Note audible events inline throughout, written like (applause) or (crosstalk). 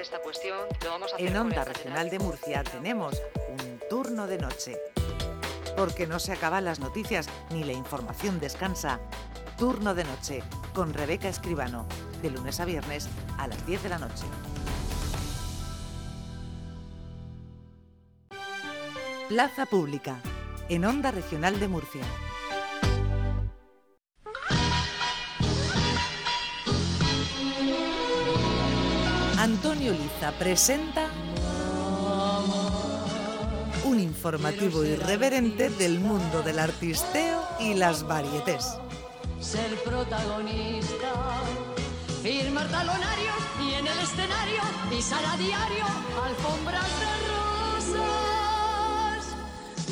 esta cuestión, lo vamos a hacer En Onda Regional de Murcia tenemos un turno de noche. Porque no se acaban las noticias ni la información descansa. Turno de noche con Rebeca Escribano, de lunes a viernes a las 10 de la noche. Plaza Pública, en Onda Regional de Murcia. Antonio Liza presenta un informativo irreverente del mundo del artisteo y las varietés. ser protagonista, firmar talonarios y en el escenario pisar a diario alfombras de rosas.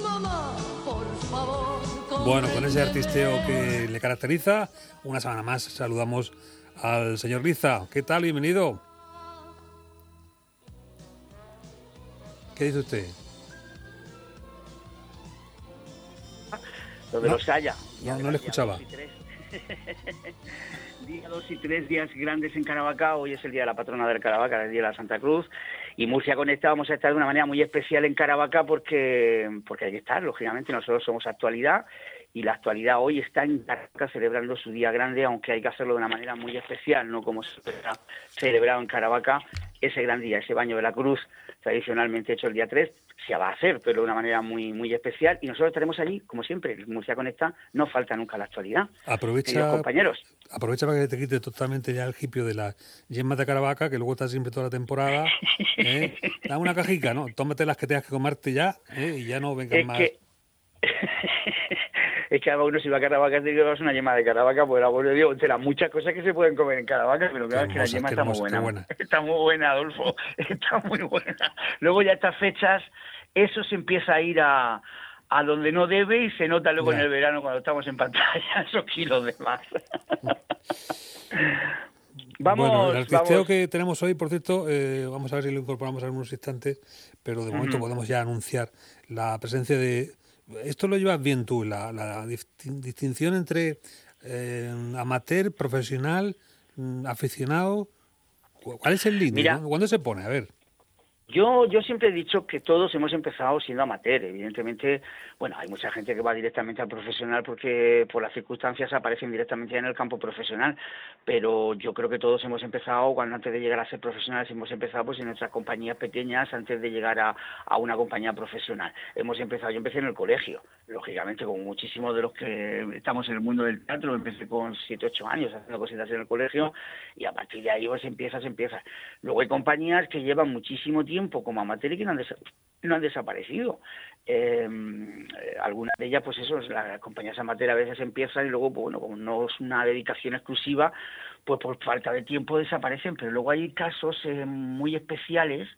Mamá, por favor. Bueno, con ese artisteo que le caracteriza, una semana más saludamos al señor Liza. ¿Qué tal? Bienvenido. ¿Qué dice usted? donde No. los haya. No, no le Día escuchaba. (laughs) dos y tres. día 2 y 3, días grandes en Caravaca. Hoy es el día de la patrona del Caravaca, el día de la Santa Cruz. Y Murcia Conecta vamos a estar de una manera muy especial en Caravaca porque, porque hay que estar, lógicamente. Nosotros somos actualidad y la actualidad hoy está en Caravaca celebrando su día grande, aunque hay que hacerlo de una manera muy especial, no como se ha celebrado en Caravaca ese gran día, ese baño de la cruz tradicionalmente hecho el día 3, se va a hacer, pero de una manera muy muy especial. Y nosotros estaremos allí, como siempre, en Murcia Conecta no falta nunca la actualidad. Aprovecha, compañeros. aprovecha para que te quite totalmente ya el hipio de la yema de Caravaca, que luego está siempre toda la temporada. (laughs) ¿eh? Dame una cajica, ¿no? Tómate las que tengas que comerte ya ¿eh? y ya no vengas Es más. que... es que uno si va a Caravaca te llevas una yema de Caravaca, pues abuelo digo, las muchas cosas que se pueden comer en Caravaca, pero claro, es que la yema está muy buena. buena. Está muy buena, Adolfo, (laughs) está muy buena. Luego ya estas fechas, eso se empieza a ir a, a donde no debe y se nota luego Ya. en el verano cuando estamos en pantalla (laughs) esos kilos de más. (laughs) vamos, bueno, el artisteo vamos. que tenemos hoy, por cierto, eh, vamos a ver si lo incorporamos en unos instantes, pero de momento podemos ya anunciar la presencia de... Esto lo llevas bien tú, la, la distin- distinción entre eh, amateur, profesional, mm, aficionado. ¿Cu- ¿Cuál es el límite? No? ¿Cuándo se pone? A ver. Yo, yo siempre he dicho que todos hemos empezado siendo amateur. Evidentemente, bueno, hay mucha gente que va directamente al profesional porque por las circunstancias aparecen directamente en el campo profesional. Pero yo creo que todos hemos empezado, cuando antes de llegar a ser profesionales, hemos empezado pues en nuestras compañías pequeñas antes de llegar a, a una compañía profesional. Hemos empezado, yo empecé en el colegio, lógicamente, como muchísimos de los que estamos en el mundo del teatro. Empecé con 7, 8 años haciendo cositas en el colegio y a partir de ahí pues empiezas, empiezas. Luego hay compañías que llevan muchísimo tiempo como amateur y que no han, desaparecido. Eh, eh, algunas de ellas, pues eso, las compañías amateur a veces empiezan y luego, pues, bueno, como no es una dedicación exclusiva, pues por falta de tiempo desaparecen. Pero luego hay casos eh, muy especiales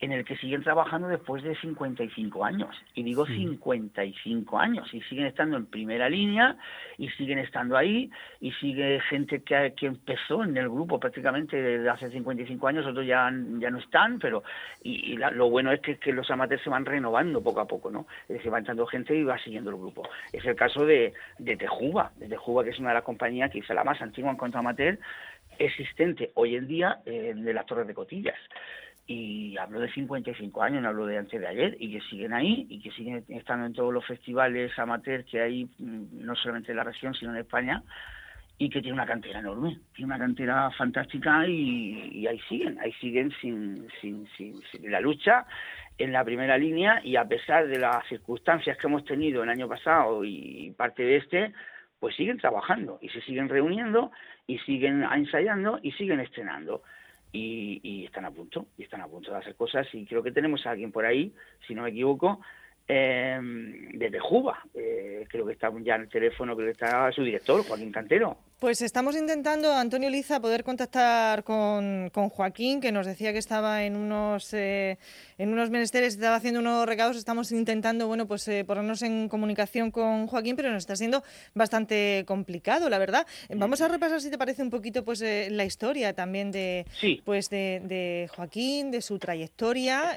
en el que siguen trabajando después de 55 años. Y digo 55 años. Y siguen estando en primera línea y siguen estando ahí. Y sigue gente que, que empezó en el grupo prácticamente desde hace 55 años, otros ya, ya no están, pero y, y la- lo bueno es que, que los amateurs se van renovando poco a poco, ¿no? Es decir, va entrando gente y va siguiendo el grupo. Es el caso de, de Tejuba, de Tejuba, que es una de las compañías que quizá la más antigua en cuanto a amateur existente hoy en día eh, de las Torres de Cotillas y hablo de 55 años, no hablo de antes de ayer, y que siguen ahí y que siguen estando en todos los festivales amateur que hay, mm, no solamente en la región, sino en España, y que tiene una cantera enorme, tiene una cantera fantástica y, ahí siguen, ahí siguen sin, sin, sin, sin la lucha en la primera línea y a pesar de las circunstancias que hemos tenido el año pasado y parte de este, pues siguen trabajando y se siguen reuniendo y siguen ensayando y siguen estrenando y, y están a punto, y están a punto de hacer cosas y creo que tenemos a alguien por ahí, si no me equivoco, eh, desde Juba, eh, creo que está ya en el teléfono, creo que está su director, Joaquín Cantero. Pues estamos intentando, Antonio Liza, poder contactar con, con Joaquín, que nos decía que estaba en unos eh, en unos menesteres, estaba haciendo unos recados. Estamos intentando, bueno, pues eh, ponernos en comunicación con Joaquín, pero nos está siendo bastante complicado, la verdad. Eh, Vamos a repasar, si te parece, un poquito, pues eh, la historia también de, Sí. pues de, de Joaquín, de su trayectoria.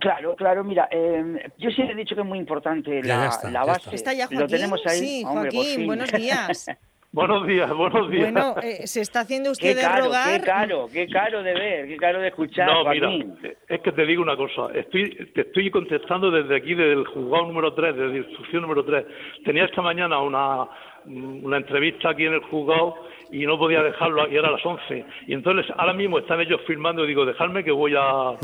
Claro, claro, mira, eh, yo siempre he dicho que es muy importante Ya, la, ya está, la ya base. está. ¿Está ya Lo Joaquín? tenemos ahí. Sí, Hombre, Joaquín, buenos días. (laughs) Buenos días, buenos días. Bueno, eh, se está haciendo usted Qué de caro, rogar. qué caro, qué caro de ver, qué caro de escuchar, no, mira, Joaquín. es que te digo una cosa. Estoy, te estoy contestando desde aquí, desde el juzgado número 3, desde la instrucción número 3. Tenía esta mañana una, una entrevista aquí en el juzgado y no podía dejarlo, y era a las 11. Y entonces ahora mismo están ellos filmando y digo, dejadme que voy a,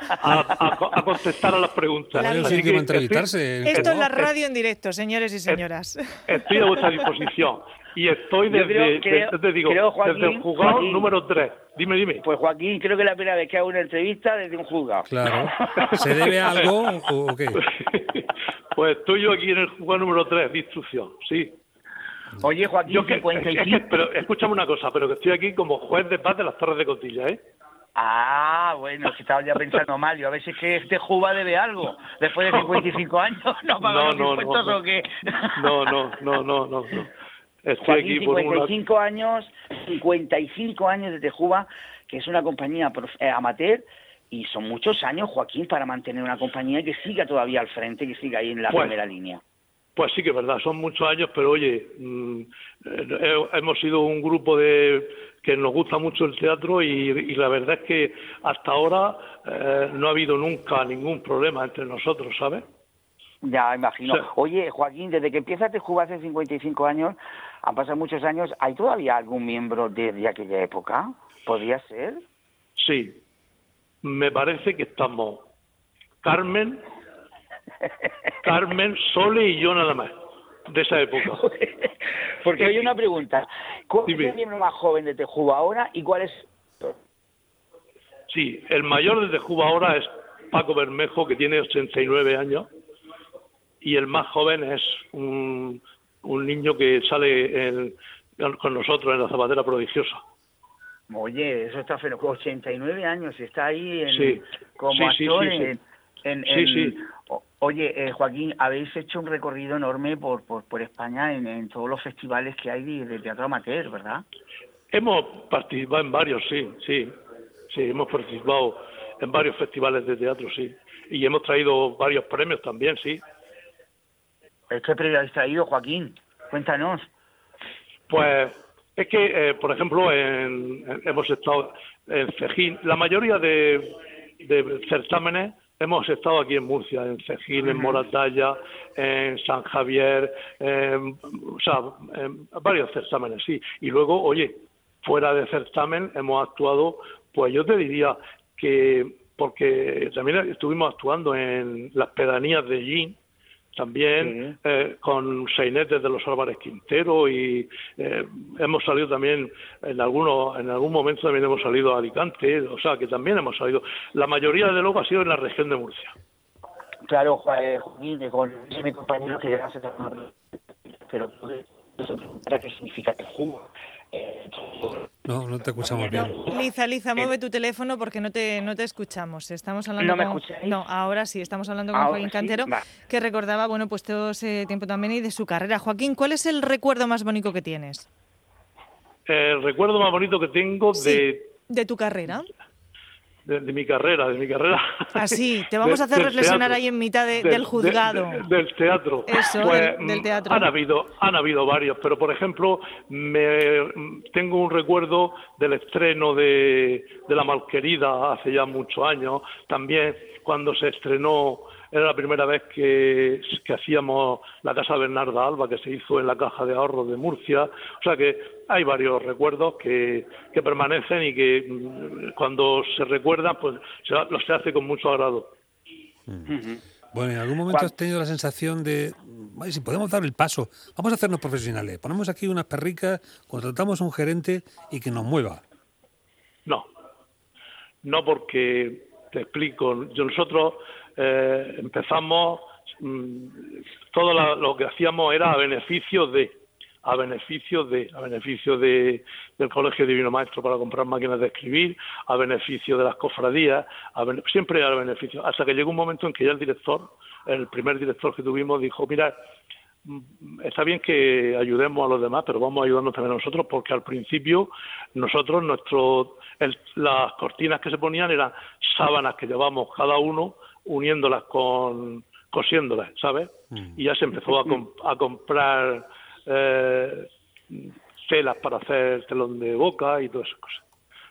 a, a- a contestar a las preguntas. Así que entrevistarse. Esto es la radio en directo, señores y señoras. Estoy a vuestra disposición. Y estoy desde, creo- creo- desde- te digo, creo, Joaquín, desde el juzgado Joaquín. número 3. Dime, dime. Pues Joaquín, creo que es la primera vez que hago una entrevista desde un juzgado. Claro. ¿Se debe a algo o, o qué? (laughs) pues estoy yo aquí en el juzgado número 3 de instrucción, sí. Oye, Joaquín, Yo que, es 55... que- pero escúchame una cosa, pero que estoy aquí como juez de paz de las Torres de Cotilla, ¿eh? Ah, bueno, que estaba ya pensando mal. Yo a ver si es que este Juba debe algo. Después de 55 años, (laughs) ¿no paga No, los no, impuestos no. o qué? No, no, no, no, no. Estoy Joaquín, aquí por una... 55 años, 55 años desde Juba, que es una compañía eh, amateur, y son muchos años, Joaquín, para mantener una compañía que siga todavía al frente, que siga ahí en la Pues, primera línea. Pues sí que es verdad, son muchos años, pero oye, mm, eh, hemos sido un grupo de que nos gusta mucho el teatro y, y la verdad es que hasta ahora eh, no ha habido nunca ningún problema entre nosotros, ¿sabes? Ya, imagino. Sí. Oye, Joaquín, desde que empiezas a jugar hace 55 años, han pasado muchos años, ¿hay todavía algún miembro de, de aquella época? ¿Podría ser? Sí, me parece que estamos Carmen, Carmen, Sole y yo nada más, de esa época. (laughs) Porque hay una pregunta. ¿Cuál Dime. es el miembro más joven de Tejuba ahora y cuál es...? Sí, el mayor desde Cuba ahora es Paco Bermejo, que tiene 89 años, y el más joven es un, un niño que sale en- con nosotros en la Zapatera Prodigiosa. Oye, eso está fenomenal. 89 años, está ahí en, Sí. como Sí, actor sí, en... en- Sí, en- sí. Oye, eh, Joaquín, habéis hecho un recorrido enorme por, por, por España en, en todos los festivales que hay de, de teatro amateur, ¿verdad? Hemos participado en varios, sí, sí, sí, hemos participado en varios festivales de teatro, sí, y hemos traído varios premios también, sí. ¿Qué premio habéis traído, Joaquín? Cuéntanos. Pues es que, eh, por ejemplo, en- en- hemos estado en Cejín, la mayoría de, de certámenes hemos estado aquí en Murcia, en Cejín, en Moratalla, en San Javier, en- o sea, en varios certámenes, sí. Y luego, oye, fuera de certamen hemos actuado, pues yo te diría que, porque también estuvimos actuando en las pedanías de Gin, también eh, con sainetes de los Álvarez Quintero y eh, hemos salido también en algunos en algún momento también hemos salido a Alicante o sea que también hemos salido la mayoría de luego ha sido en la región de Murcia Claro, eh, Joaquín, que con mi compañero que ya se pero ¿para qué significa Tejuba? Eh, No, no te escuchamos bien. Liza, Liza, mueve tu teléfono porque no te, no te escuchamos. Estamos hablando ¿No me con... escucháis? No, ahora sí, estamos hablando con Ahora Joaquín sí, Cantero, va. que recordaba, bueno, pues todo ese tiempo también y de su carrera. Joaquín, ¿cuál es el recuerdo más bonito que tienes? el recuerdo más bonito que tengo de, de tu carrera. De, de mi carrera de mi carrera Así, (laughs) te vamos de- a hacer reflexionar teatro. ahí en mitad de- Del- juzgado. de- de- del teatro. Eso, Pues, del- del mm, teatro. Han habido, han habido varios, pero por ejemplo, me, tengo un recuerdo del estreno de, de La Malquerida hace ya muchos años. También cuando se estrenó, era la primera vez que, que hacíamos la Casa Bernarda Alba, que se hizo en la Caja de Ahorros de Murcia. O sea que hay varios recuerdos que, que permanecen y que mm, cuando se recuerdan, pues se, lo se hace con mucho agrado. Bueno, ¿en algún momento has tenido la sensación de, "Ay, si podemos dar el paso, vamos a hacernos profesionales, ponemos aquí unas perricas, contratamos a un gerente y que nos mueva? No, no porque te explico. Yo nosotros eh, empezamos mm, todo la- lo que hacíamos era a beneficio de a beneficio de a beneficio de del colegio divino maestro para comprar máquinas de escribir a beneficio de las cofradías a siempre a beneficio hasta que llegó un momento en que ya el director el primer director que tuvimos dijo mira mm, está bien que ayudemos a los demás, pero vamos a ayudarnos también a nosotros, porque al principio nosotros, nuestro, el- las cortinas que se ponían eran sábanas que llevamos cada uno, uniéndolas con, cosiéndolas, ¿sabes? Y ya se empezó a, a comprar eh, telas para hacer telón de boca y todas esas cosas.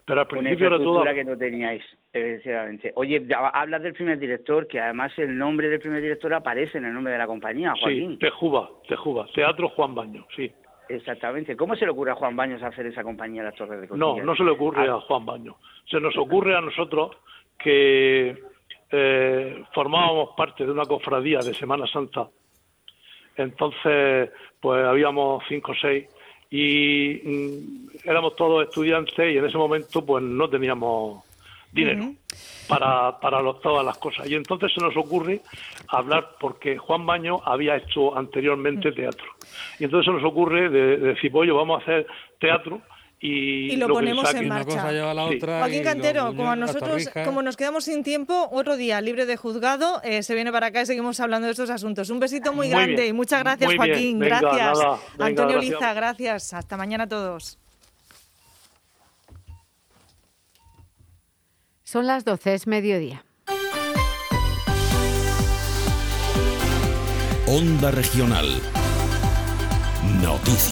Pero al principio era todo... que no teníais, efectivamente. Oye, hablas del primer director, que además el nombre del primer director aparece en el nombre de la compañía, Joaquín. Sí, Tejuba, Tejuba, Teatro Juan Baño, sí. Exactamente. ¿Cómo se le ocurre a Juan Baños hacer esa compañía Las Torres de No, Costillas? no se le ocurre Ah, a Juan Baño. Se nos ocurre a nosotros que eh, formábamos parte de una cofradía de Semana Santa. Entonces, pues habíamos cinco o seis y mm, éramos todos estudiantes y en ese momento pues no teníamos dinero para, para los- todas las cosas. Y entonces se nos ocurre hablar porque Juan Baño había hecho anteriormente teatro. Y entonces se nos ocurre de, de decir, oye, vamos a hacer teatro y, Y lo ponemos en Una marcha. cosa lleva a la Sí. otra. y Joaquín Cantero, como nosotros, como nos quedamos sin tiempo, otro día libre de juzgado, eh, se viene para acá y seguimos hablando de estos asuntos. Un besito muy, Muy grande bien. y muchas gracias, Muy. Joaquín. Venga, gracias. nada. Venga, Antonio gracias. Liza, gracias. Hasta mañana a todos. Son las 12, es mediodía. Onda Regional. Noticias.